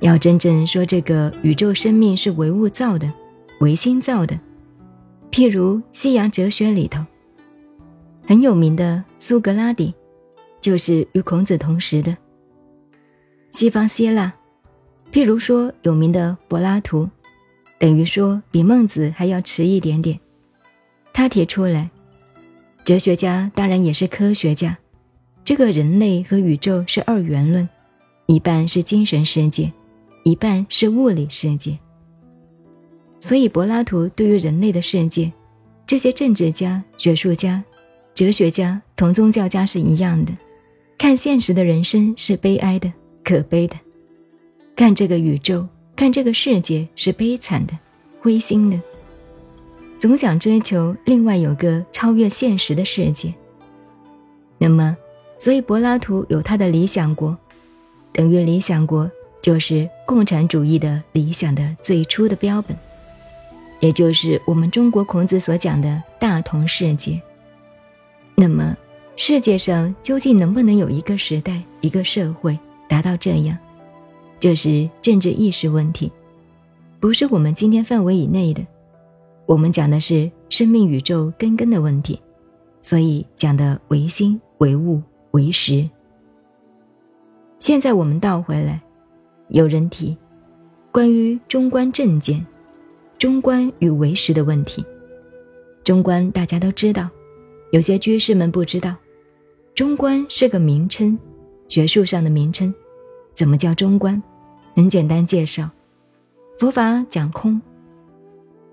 要真正说这个宇宙生命是唯物造的、唯心造的，譬如西洋哲学里头很有名的苏格拉底，就是与孔子同时的；西方希腊，譬如说有名的柏拉图，等于说比孟子还要迟一点点。他提出来，哲学家当然也是科学家，这个人类和宇宙是二元论，一半是精神世界。一半是物理世界，所以柏拉图对于人类的世界，这些政治家、学术家、哲学家同宗教家是一样的，看现实的人生是悲哀的、可悲的；看这个宇宙、看这个世界是悲惨的、灰心的，总想追求另外有个超越现实的世界。那么，所以柏拉图有他的理想国，等于理想国。就是共产主义的理想的最初的标本，也就是我们中国孔子所讲的大同世界。那么，世界上究竟能不能有一个时代、一个社会达到这样？这是政治意识问题，不是我们今天范围以内的。我们讲的是生命宇宙根根的问题，所以讲的唯心、唯物、唯实。现在我们倒回来。有人提关于中观正见、中观与唯识的问题。中观大家都知道，有些居士们不知道。中观是个名称，学术上的名称。怎么叫中观？很简单介绍：佛法讲空，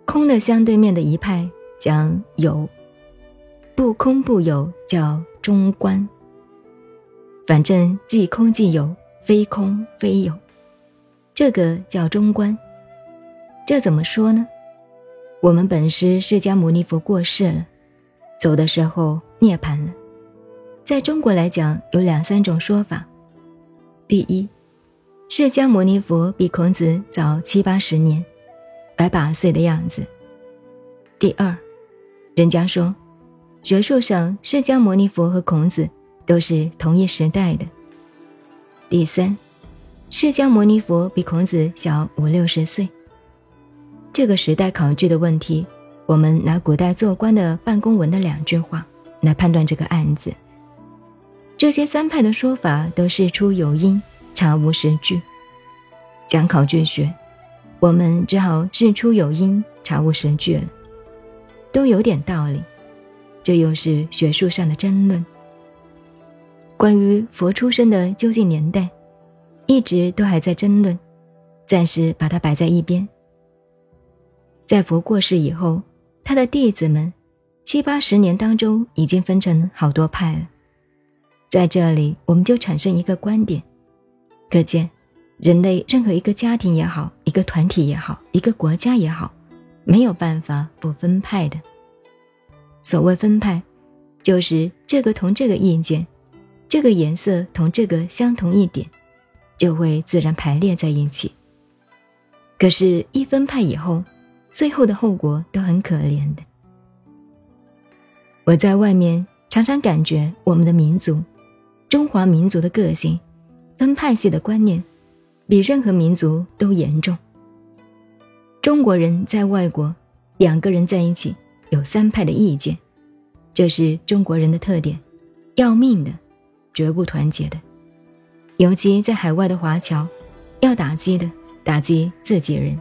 空的相对面的一派讲有，不空不有叫中观。反正即空即有，非空非有。这个叫中观，这怎么说呢？我们本师释迦牟尼佛过世了，走的时候涅槃了。在中国来讲，有两三种说法。第一，释迦牟尼佛比孔子早七八十年，百把岁的样子。第二，人家说，学术上释迦牟尼佛和孔子都是同一时代的。第三。释迦牟尼佛比孔子小五六十岁。这个时代考据的问题，我们拿古代做官的办公文的两句话来判断这个案子。这些三派的说法都事出有因，查无实据。讲考据学，我们只好事出有因，查无实据了，都有点道理。这又是学术上的争论。关于佛出生的究竟年代。一直都还在争论，暂时把它摆在一边。在佛过世以后，他的弟子们七八十年当中已经分成好多派了。在这里，我们就产生一个观点，可见人类任何一个家庭也好，一个团体也好，一个国家也好，没有办法不分派的。所谓分派，就是这个同这个意见，这个颜色同这个相同一点。就会自然排列在一起。可是，一分派以后，最后的后果都很可怜的。我在外面常常感觉，我们的民族，中华民族的个性，分派系的观念，比任何民族都严重。中国人在外国，两个人在一起有三派的意见，这是中国人的特点，要命的，绝不团结的。尤其在海外的华侨，要打击的打击自己人，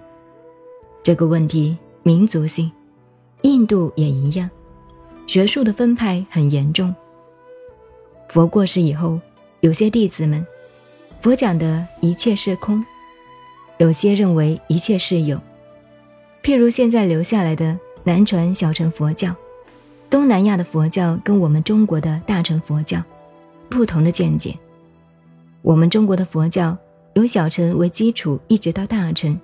这个问题民族性，印度也一样，学术的分派很严重。佛过世以后，有些弟子们，佛讲的一切是空，有些认为一切是有。譬如现在留下来的南传小乘佛教，东南亚的佛教跟我们中国的大乘佛教，不同的见解。我们中国的佛教由小乘为基础，一直到大乘；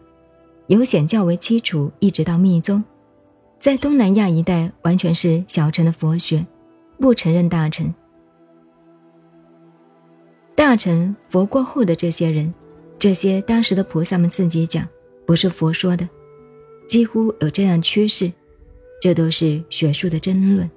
由显教为基础，一直到密宗。在东南亚一带，完全是小乘的佛学，不承认大乘。大乘佛过后的这些人，这些当时的菩萨们自己讲，不是佛说的，几乎有这样趋势。这都是学术的争论。